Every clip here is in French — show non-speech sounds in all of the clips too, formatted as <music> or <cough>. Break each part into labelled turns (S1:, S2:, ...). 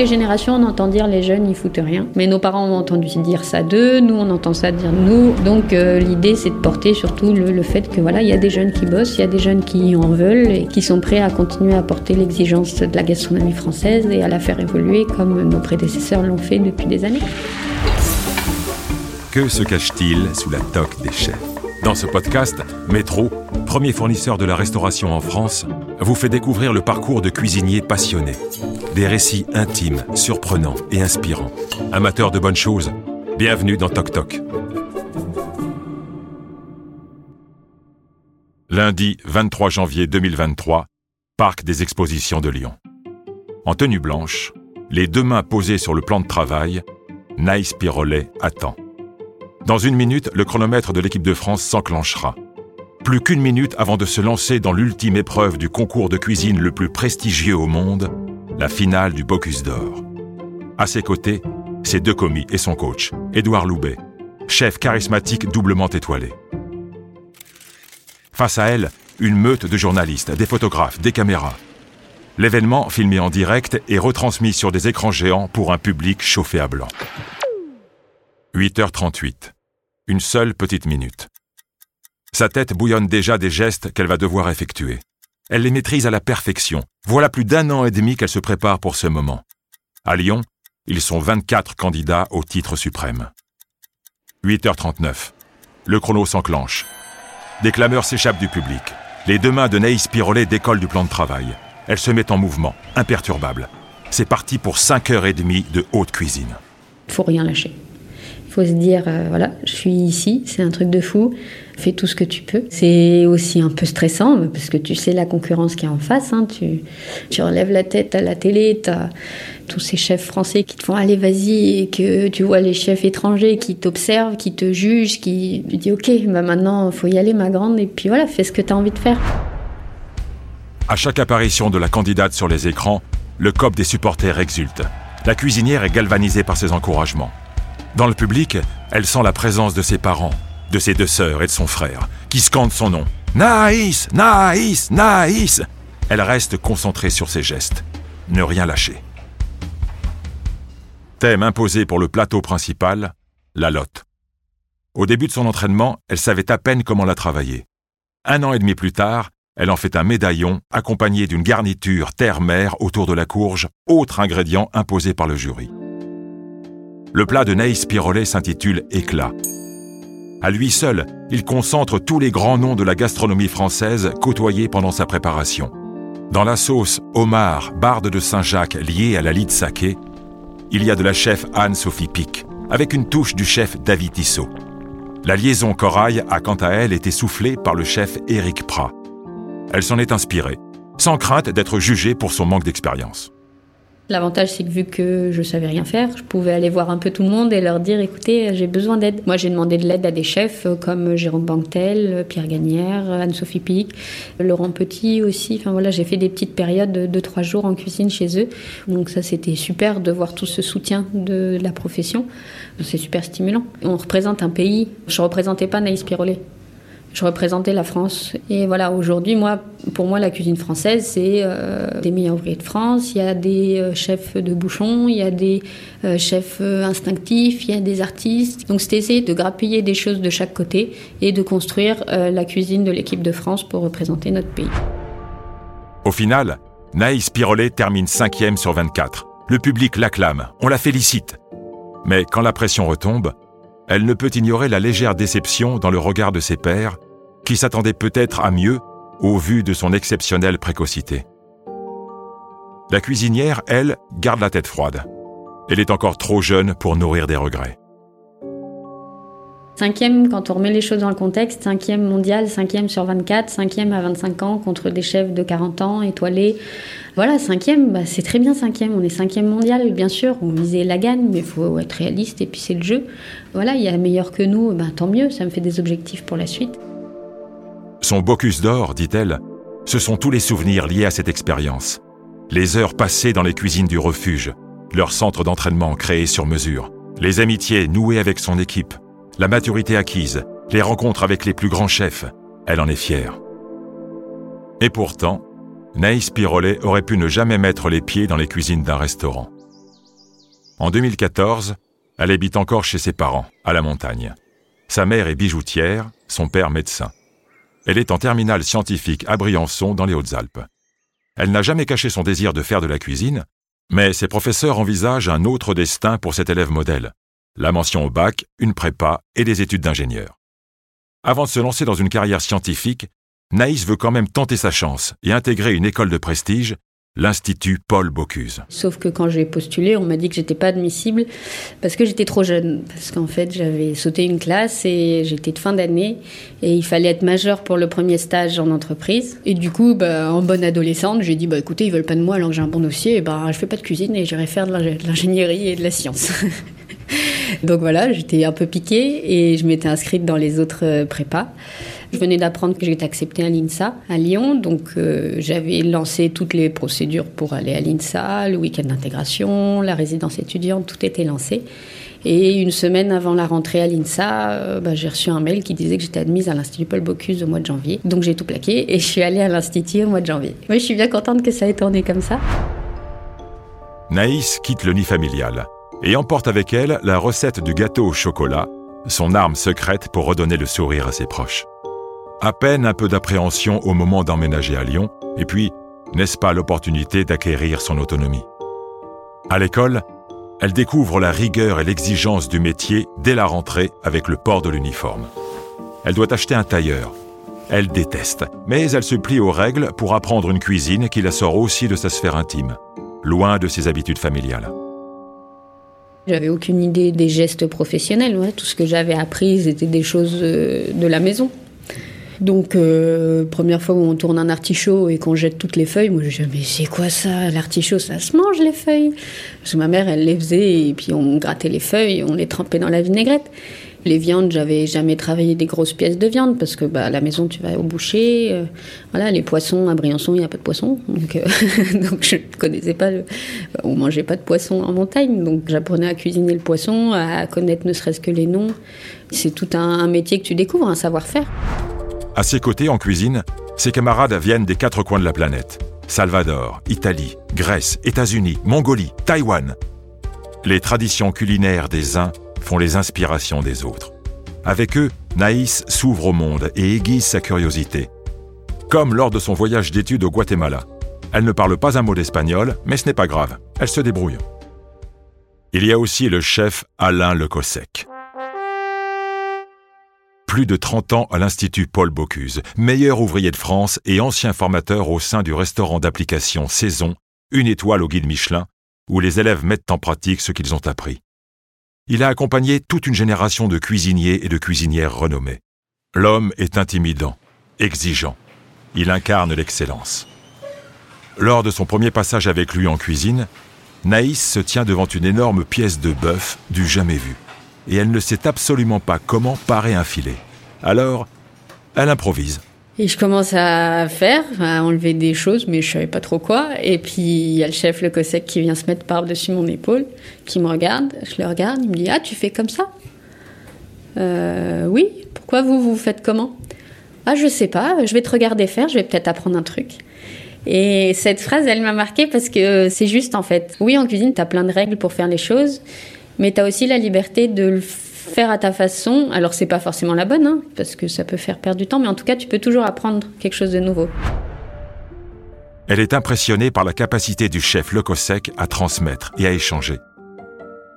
S1: les générations, on entend dire les jeunes, ils foutent rien. Mais nos parents ont entendu dire ça d'eux, nous, on entend ça dire nous. Donc euh, l'idée, c'est de porter surtout le, fait que voilà, il y a des jeunes qui bossent, il y a des jeunes qui en veulent et qui sont prêts à continuer à porter l'exigence de la gastronomie française et à la faire évoluer comme nos prédécesseurs l'ont fait depuis des années.
S2: Que se cache-t-il sous la toque des chefs? Dans ce podcast, Métro, premier fournisseur de la restauration en France, vous fait découvrir le parcours de cuisiniers passionnés. Des récits intimes, surprenants et inspirants. Amateurs de bonnes choses, bienvenue dans Toc Toc. Lundi 23 janvier 2023, Parc des Expositions de Lyon. En tenue blanche, les deux mains posées sur le plan de travail, Naïs Pirolet attend. Dans une minute, le chronomètre de l'équipe de France s'enclenchera. Plus qu'une minute avant de se lancer dans l'ultime épreuve du concours de cuisine le plus prestigieux au monde, la finale du Bocuse d'Or. À ses côtés, ses deux commis et son coach, Édouard Loubet, chef charismatique doublement étoilé. Face à elle, une meute de journalistes, des photographes, des caméras. L'événement, filmé en direct, est retransmis sur des écrans géants pour un public chauffé à blanc. 8h38. Une seule petite minute. Sa tête bouillonne déjà des gestes qu'elle va devoir effectuer. Elle les maîtrise à la perfection. Voilà plus d'un an et demi qu'elle se prépare pour ce moment. À Lyon, ils sont 24 candidats au titre suprême. 8h39. Le chrono s'enclenche. Des clameurs s'échappent du public. Les deux mains de Naïs Pirolet décollent du plan de travail. Elle se met en mouvement, imperturbable. C'est parti pour 5 heures et demie de haute cuisine.
S1: Faut rien lâcher. Faut se dire, euh, voilà, je suis ici, c'est un truc de fou, fais tout ce que tu peux. C'est aussi un peu stressant, parce que tu sais la concurrence qui est en face. Hein. tu, tu relèves la tête à la télé, tu as tous ces chefs français qui te font aller vas-y, et que tu vois les chefs étrangers qui t'observent, qui te jugent, qui tu dis ok, bah maintenant faut y aller ma grande, et puis voilà, fais ce que tu as envie de faire.
S2: À chaque apparition de la candidate sur les écrans, le cop des supporters exulte. La cuisinière est galvanisée par ses encouragements. Dans le public, elle sent la présence de ses parents, de ses deux sœurs et de son frère, qui scandent son nom. Naïs Naïs Naïs Elle reste concentrée sur ses gestes. Ne rien lâcher. Thème imposé pour le plateau principal, la lotte. Au début de son entraînement, elle savait à peine comment la travailler. Un an et demi plus tard, elle en fait un médaillon accompagné d'une garniture terre-mer autour de la courge, autre ingrédient imposé par le jury. Le plat de Naïs Pirolet s'intitule Éclat. À lui seul, il concentre tous les grands noms de la gastronomie française côtoyés pendant sa préparation. Dans la sauce homard, barde de Saint-Jacques liée à la lit saké, il y a de la chef Anne-Sophie Pic, avec une touche du chef David Tissot. La liaison corail a quant à elle été soufflée par le chef Éric Prat. Elle s'en est inspirée, sans crainte d'être jugée pour son manque d'expérience.
S1: L'avantage, c'est que vu que je savais rien faire, je pouvais aller voir un peu tout le monde et leur dire écoutez, j'ai besoin d'aide. Moi, j'ai demandé de l'aide à des chefs euh, comme Jérôme Banquetel, Pierre Gagnère, Anne-Sophie Pic, Laurent Petit aussi. Enfin voilà, j'ai fait des petites périodes de 2-3 jours en cuisine chez eux. Donc ça, c'était super de voir tout ce soutien de la profession. C'est super stimulant. On représente un pays. Je représentais pas Naïs Pirolet je représentais la France. Et voilà, aujourd'hui, moi, pour moi, la cuisine française, c'est euh, des meilleurs ouvriers de France. Il y a des euh, chefs de bouchons, il y a des euh, chefs instinctifs, il y a des artistes. Donc, c'était essayer de grappiller des choses de chaque côté et de construire la cuisine de l'équipe de France pour représenter notre pays.
S2: Au final, Naïs Pirolet termine 5e sur 24. Le public l'acclame, on la félicite. Mais quand la pression retombe, elle ne peut ignorer la légère déception dans le regard de ses pairs, qui s'attendaient peut-être à mieux au vu de son exceptionnelle précocité. La cuisinière, elle, garde la tête froide. Elle est encore trop jeune pour nourrir des regrets.
S1: Cinquième, quand on remet les choses dans le contexte, cinquième mondial, cinquième sur 24, cinquième à 25 ans contre des chefs de 40 ans, étoilés. Voilà, cinquième, bah, c'est très bien cinquième. On est cinquième mondial, bien sûr. On visait la gagne, mais il faut être réaliste et puis c'est le jeu. Voilà, il y a meilleur que nous, bah, tant mieux, ça me fait des objectifs pour la suite.
S2: Son bocus d'or, dit-elle, ce sont tous les souvenirs liés à cette expérience. Les heures passées dans les cuisines du refuge, leur centre d'entraînement créé sur mesure, les amitiés nouées avec son équipe, la maturité acquise, les rencontres avec les plus grands chefs, elle en est fière. Et pourtant, Naïs Pirolet aurait pu ne jamais mettre les pieds dans les cuisines d'un restaurant. En 2014, elle habite encore chez ses parents, à la montagne. Sa mère est bijoutière, son père médecin. Elle est en terminale scientifique à Briançon, dans les Hautes-Alpes. Elle n'a jamais caché son désir de faire de la cuisine, mais ses professeurs envisagent un autre destin pour cet élève modèle. La mention au bac, une prépa et des études d'ingénieur. Avant de se lancer dans une carrière scientifique, Naïs veut quand même tenter sa chance et intégrer une école de prestige, l'Institut Paul Bocuse.
S1: Sauf que quand j'ai postulé, on m'a dit que j'étais pas admissible parce que j'étais trop jeune. Parce qu'en fait, j'avais sauté une classe et j'étais de fin d'année et il fallait être majeur pour le premier stage en entreprise. Et du coup, bah, en bonne adolescente, j'ai dit bah écoutez, ils veulent pas de moi alors que j'ai un bon dossier, et bah je fais pas de cuisine et j'irai faire de l'ingénierie et de la science. <laughs> Donc voilà, j'étais un peu piquée et je m'étais inscrite dans les autres euh, prépas. Je venais d'apprendre que j'étais acceptée à l'INSA à Lyon, donc euh, j'avais lancé toutes les procédures pour aller à l'INSA, le week-end d'intégration, la résidence étudiante, tout était lancé. Et une semaine avant la rentrée à l'INSA, euh, bah, j'ai reçu un mail qui disait que j'étais admise à l'Institut Paul Bocuse au mois de janvier. Donc j'ai tout plaqué et je suis allée à l'Institut au mois de janvier. Oui, je suis bien contente que ça ait tourné comme ça.
S2: Naïs quitte le nid familial et emporte avec elle la recette du gâteau au chocolat, son arme secrète pour redonner le sourire à ses proches. À peine un peu d'appréhension au moment d'emménager à Lyon, et puis, n'est-ce pas l'opportunité d'acquérir son autonomie? À l'école, elle découvre la rigueur et l'exigence du métier dès la rentrée avec le port de l'uniforme. Elle doit acheter un tailleur. Elle déteste, mais elle se plie aux règles pour apprendre une cuisine qui la sort aussi de sa sphère intime, loin de ses habitudes familiales.
S1: J'avais aucune idée des gestes professionnels. Tout ce que j'avais appris, c'était des choses euh, de la maison. Donc, euh, première fois où on tourne un artichaut et qu'on jette toutes les feuilles, moi je dis mais c'est quoi ça? L'artichaut, ça se mange les feuilles Parce que ma mère, elle les faisait et puis on grattait les feuilles, on les trempait dans la vinaigrette. Les viandes, j'avais jamais travaillé des grosses pièces de viande parce que bah, à la maison, tu vas au boucher. Euh, voilà, les poissons, à Briançon, il n'y a pas de poisson. Donc, euh, <laughs> donc je ne connaissais pas. Le... On mangeait pas de poisson en montagne. Donc j'apprenais à cuisiner le poisson, à connaître ne serait-ce que les noms. C'est tout un métier que tu découvres, un savoir-faire.
S2: À ses côtés, en cuisine, ses camarades viennent des quatre coins de la planète. Salvador, Italie, Grèce, États-Unis, Mongolie, Taïwan. Les traditions culinaires des uns font les inspirations des autres. Avec eux, Naïs s'ouvre au monde et aiguise sa curiosité. Comme lors de son voyage d'études au Guatemala. Elle ne parle pas un mot d'espagnol, mais ce n'est pas grave, elle se débrouille. Il y a aussi le chef Alain Lecossec plus de 30 ans à l'Institut Paul Bocuse, meilleur ouvrier de France et ancien formateur au sein du restaurant d'application Saison, une étoile au guide Michelin, où les élèves mettent en pratique ce qu'ils ont appris. Il a accompagné toute une génération de cuisiniers et de cuisinières renommés. L'homme est intimidant, exigeant. Il incarne l'excellence. Lors de son premier passage avec lui en cuisine, Naïs se tient devant une énorme pièce de bœuf du jamais vu et elle ne sait absolument pas comment parer un filet. Alors, elle improvise.
S1: Et je commence à faire, à enlever des choses, mais je savais pas trop quoi. Et puis il y a le chef Le Cossec qui vient se mettre par-dessus mon épaule, qui me regarde. Je le regarde, il me dit Ah, tu fais comme ça? Euh, Oui, pourquoi vous, vous faites comment? Ah, je sais pas, je vais te regarder faire, je vais peut-être apprendre un truc. Et cette phrase, elle m'a marquée parce que c'est juste en fait. Oui, en cuisine, tu as plein de règles pour faire les choses mais tu as aussi la liberté de le faire à ta façon. Alors, c'est pas forcément la bonne, hein, parce que ça peut faire perdre du temps, mais en tout cas, tu peux toujours apprendre quelque chose de nouveau.
S2: Elle est impressionnée par la capacité du chef Le à transmettre et à échanger.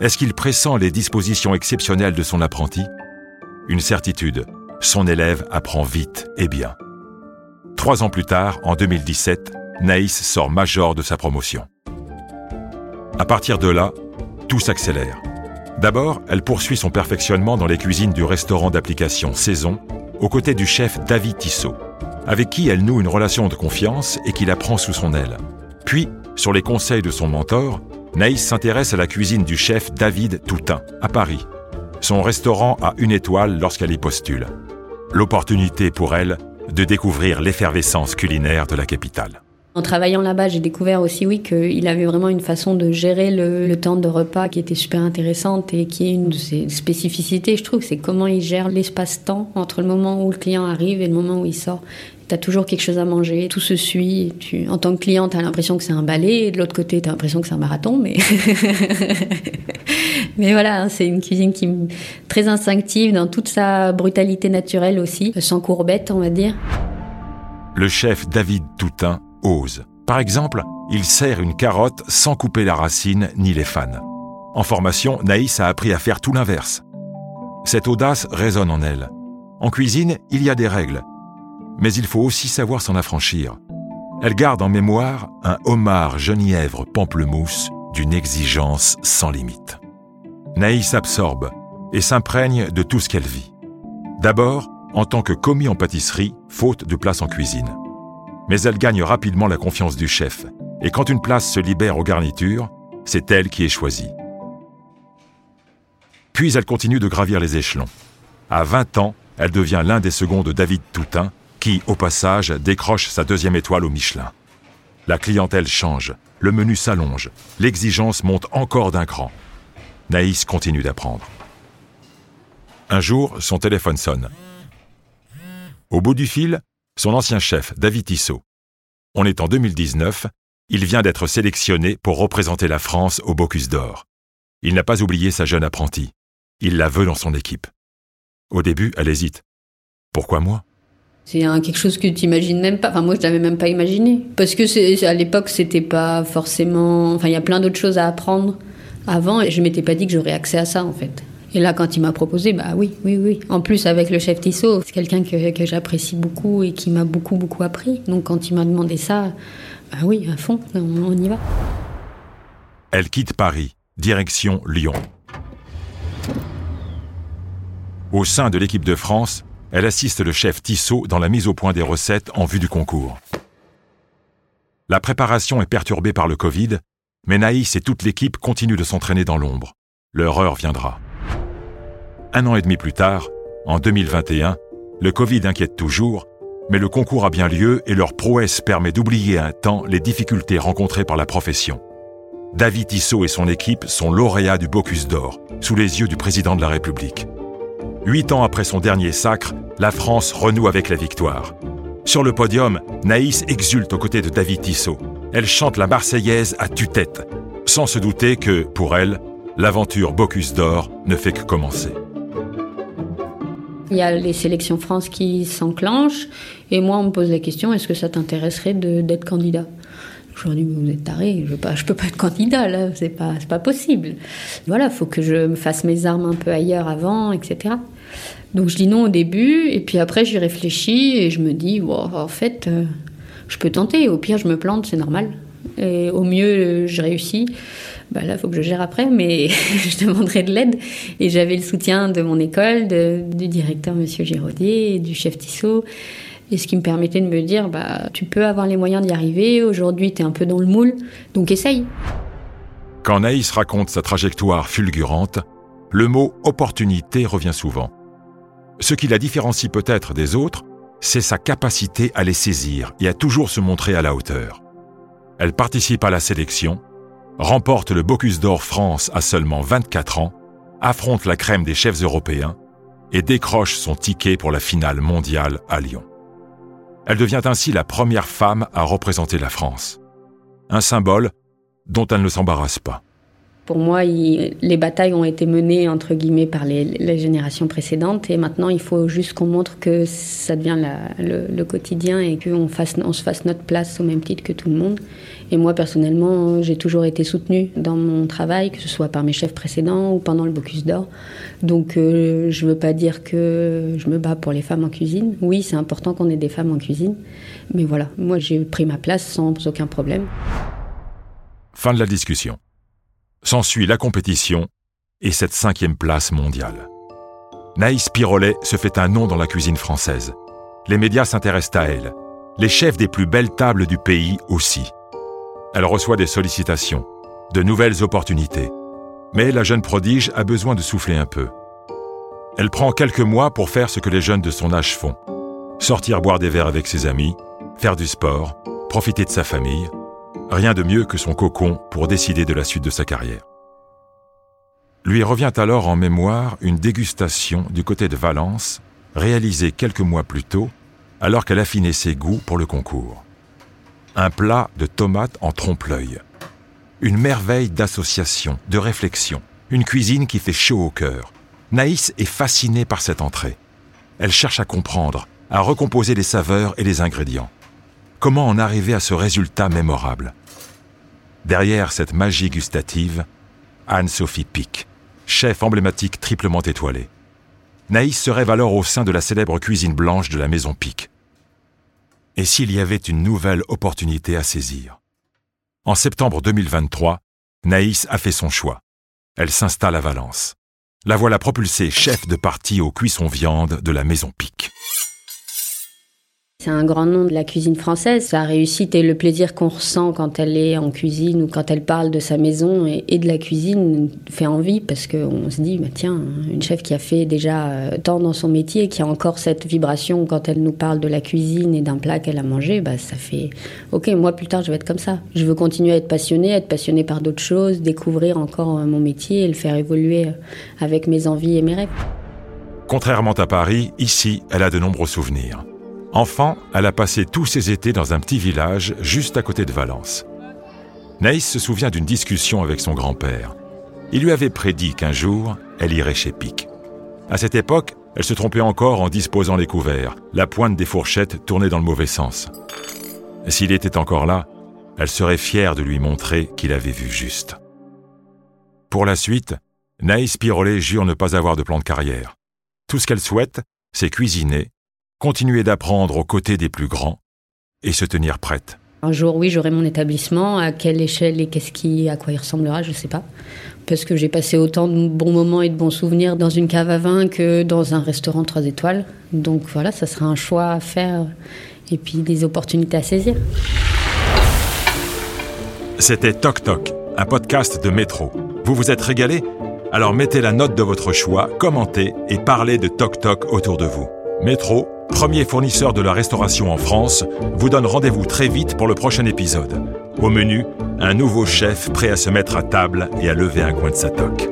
S2: Est-ce qu'il pressent les dispositions exceptionnelles de son apprenti? Une certitude, son élève apprend vite et bien. Trois ans plus tard, en 2017, Naïs sort major de sa promotion. À partir de là, tout s'accélère. D'abord, elle poursuit son perfectionnement dans les cuisines du restaurant d'application Saison, aux côtés du chef David Tissot, avec qui elle noue une relation de confiance et qui la prend sous son aile. Puis, sur les conseils de son mentor, Naïs s'intéresse à la cuisine du chef David Toutain, à Paris. Son restaurant a une étoile lorsqu'elle y postule. L'opportunité pour elle de découvrir l'effervescence culinaire de la capitale.
S1: En travaillant là-bas, j'ai découvert aussi, oui, qu'il avait vraiment une façon de gérer le, temps de repas qui était super intéressante et qui est une de ses spécificités, je trouve, c'est comment il gère l'espace-temps entre le moment où le client arrive et le moment où il sort. Tu as toujours quelque chose à manger, tout se suit. Tu, en tant que client, tu as l'impression que c'est un ballet, et de l'autre côté, tu as l'impression que c'est un marathon, mais. <laughs> mais voilà, hein, c'est une cuisine qui est très instinctive dans toute sa brutalité naturelle aussi, sans courbette, on va dire.
S2: Le chef David Toutain ose. Par exemple, il sert une carotte sans couper la racine ni les fans. En formation, Naïs a appris à faire tout l'inverse. Cette audace résonne en elle. En cuisine, il y a des règles, mais il faut aussi savoir s'en affranchir. Elle garde en mémoire un homard genièvre pamplemousse d'une exigence sans limite. Naïs absorbe et s'imprègne de tout ce qu'elle vit. D'abord, en tant que commis en pâtisserie, faute de place en cuisine. Mais elle gagne rapidement la confiance du chef, et quand une place se libère aux garnitures, c'est elle qui est choisie. Puis elle continue de gravir les échelons. À 20 ans, elle devient l'un des seconds de David Toutain, qui, au passage, décroche sa deuxième étoile au Michelin. La clientèle change, le menu s'allonge, l'exigence monte encore d'un cran. Naïs continue d'apprendre. Un jour, son téléphone sonne. Au bout du fil, son ancien chef, David Tissot. On est en 2019, il vient d'être sélectionné pour représenter la France au Bocuse d'Or. Il n'a pas oublié sa jeune apprentie. Il la veut dans son équipe. Au début, elle hésite. Pourquoi moi?
S1: C'est quelque chose que tu imagines même pas. Enfin, moi, je l'avais même pas imaginé. Parce que à l'époque, c'était pas forcément. Enfin, il y a plein d'autres choses à apprendre avant et je m'étais pas dit que j'aurais accès à ça, en fait. Et là, quand il m'a proposé, bah oui, oui, oui. En plus, avec le chef Tissot, c'est quelqu'un que, j'apprécie beaucoup et qui m'a beaucoup, beaucoup appris. Donc, quand il m'a demandé ça, bah oui, à fond, on y va.
S2: Elle quitte Paris, direction Lyon. Au sein de l'équipe de France, elle assiste le chef Tissot dans la mise au point des recettes en vue du concours. La préparation est perturbée par le Covid, mais Naïs et toute l'équipe continuent de s'entraîner dans l'ombre. Leur heure viendra. Un an et demi plus tard, en 2021, le Covid inquiète toujours, mais le concours a bien lieu et leur prouesse permet d'oublier un temps les difficultés rencontrées par la profession. David Tissot et son équipe sont lauréats du Bocuse d'Or, sous les yeux du président de la République. Huit ans après son dernier sacre, la France renoue avec la victoire. Sur le podium, Naïs exulte aux côtés de David Tissot. Elle chante la Marseillaise à tue-tête, sans se douter que, pour elle, l'aventure Bocuse d'Or ne fait que commencer.
S1: Il y a les sélections France qui s'enclenchent, et moi on me pose la question est-ce que ça t'intéresserait d'être candidat? Je leur dis, vous êtes taré, je ne peux pas être candidat, là, c'est pas, pas possible. Voilà, il faut que je me fasse mes armes un peu ailleurs avant, etc. Donc je dis non au début, et puis après j'y réfléchis, et je me dis, en fait, euh, je peux tenter, au pire je me plante, c'est normal. Et au mieux, je réussis. Bah là, il faut que je gère après, mais <laughs> je demanderai de l'aide. Et j'avais le soutien de mon école, du directeur, Monsieur Giraudier, du chef Tissot et ce qui me permettait de me dire, bah, tu peux avoir les moyens d'y arriver, aujourd'hui tu es un peu dans le moule, donc essaye.
S2: Quand Naïs raconte sa trajectoire fulgurante, le mot opportunité revient souvent. Ce qui la différencie peut-être des autres, c'est sa capacité à les saisir et à toujours se montrer à la hauteur. Elle participe à la sélection, remporte le Bocuse d'Or France à seulement 24 ans, affronte la crème des chefs européens et décroche son ticket pour la finale mondiale à Lyon. Elle devient ainsi la première femme à représenter la France. Un symbole dont elle ne s'embarrasse pas.
S1: Pour moi, les batailles ont été menées entre guillemets par les, générations précédentes et maintenant il faut juste qu'on montre que ça devient le, quotidien et qu'on on se fasse notre place au même titre que tout le monde. Et moi personnellement, j'ai toujours été soutenue dans mon travail, que ce soit par mes chefs précédents ou pendant le Bocuse d'Or. Donc euh, je ne veux pas dire que je me bats pour les femmes en cuisine. Oui, c'est important qu'on ait des femmes en cuisine, mais voilà, moi j'ai pris ma place sans aucun problème.
S2: Fin de la discussion. S'ensuit la compétition et cette cinquième place mondiale. Naïs Pirolet se fait un nom dans la cuisine française. Les médias s'intéressent à elle. Les chefs des plus belles tables du pays aussi. Elle reçoit des sollicitations, de nouvelles opportunités. Mais la jeune prodige a besoin de souffler un peu. Elle prend quelques mois pour faire ce que les jeunes de son âge font. Sortir boire des verres avec ses amis, faire du sport, profiter de sa famille, Rien de mieux que son cocon pour décider de la suite de sa carrière. Lui revient alors en mémoire une dégustation du côté de Valence, réalisée quelques mois plus tôt, alors qu'elle affinait ses goûts pour le concours. Un plat de tomates en trompe-l'œil. Une merveille d'association, de réflexion, une cuisine qui fait chaud au cœur. Naïs est fascinée par cette entrée. Elle cherche à comprendre, à recomposer les saveurs et les ingrédients. Comment en arriver à ce résultat mémorable Derrière cette magie gustative, Anne-Sophie Pic, chef emblématique triplement étoilé. Naïs se rêve alors au sein de la célèbre cuisine blanche de la maison Pic. Et s'il y avait une nouvelle opportunité à saisir En septembre 2023, Naïs a fait son choix. Elle s'installe à Valence. La voilà propulsée chef de partie aux cuissons viande de la maison Pic.
S1: C'est un grand nom de la cuisine française. Sa réussite et le plaisir qu'on ressent quand elle est en cuisine ou quand elle parle de sa maison et, de la cuisine fait envie parce qu'on se dit, bah, tiens, une chef qui a fait déjà euh, tant dans son métier, qui a encore cette vibration quand elle nous parle de la cuisine et d'un plat qu'elle a mangé, bah, ça fait, ok, moi plus tard je vais être comme ça. Je veux continuer à être passionnée, être passionnée par d'autres choses, découvrir encore euh, mon métier et le faire évoluer euh, avec mes envies et mes rêves.
S2: Contrairement à Paris, ici, elle a de nombreux souvenirs. Enfant, elle a passé tous ses étés dans un petit village juste à côté de Valence. Naïs se souvient d'une discussion avec son grand-père. Il lui avait prédit qu'un jour, elle irait chez Pic. À cette époque, elle se trompait encore en disposant les couverts, la pointe des fourchettes tournée dans le mauvais sens. S'il était encore là, elle serait fière de lui montrer qu'il avait vu juste. Pour la suite, Naïs Pirolet jure ne pas avoir de plan de carrière. Tout ce qu'elle souhaite, c'est cuisiner continuer d'apprendre aux côtés des plus grands et se tenir prête.
S1: Un jour, oui, j'aurai mon établissement. À quelle échelle et qu'est-ce qui, à quoi il ressemblera, je ne sais pas. Parce que j'ai passé autant de bons moments et de bons souvenirs dans une cave à vin que dans un restaurant 3 étoiles. Donc voilà, ça sera un choix à faire et puis des opportunités à saisir.
S2: C'était Toc Toc, un podcast de métro. Vous vous êtes régalé? Alors mettez la note de votre choix, commentez et parlez de Toc Toc autour de vous. Métro, premier fournisseur de la restauration en France, vous donne rendez-vous très vite pour le prochain épisode. Au menu, un nouveau chef prêt à se mettre à table et à lever un coin de sa toque.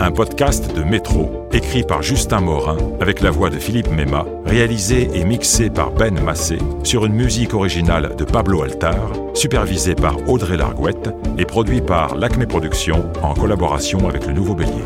S2: Un podcast de Métro, écrit par Justin Morin, avec la voix de Philippe Mema, réalisé et mixé par Ben Massé, sur une musique originale de Pablo Altar, supervisé par Audrey Largouette et produit par l'Acme Productions en collaboration avec le Nouveau Bélier.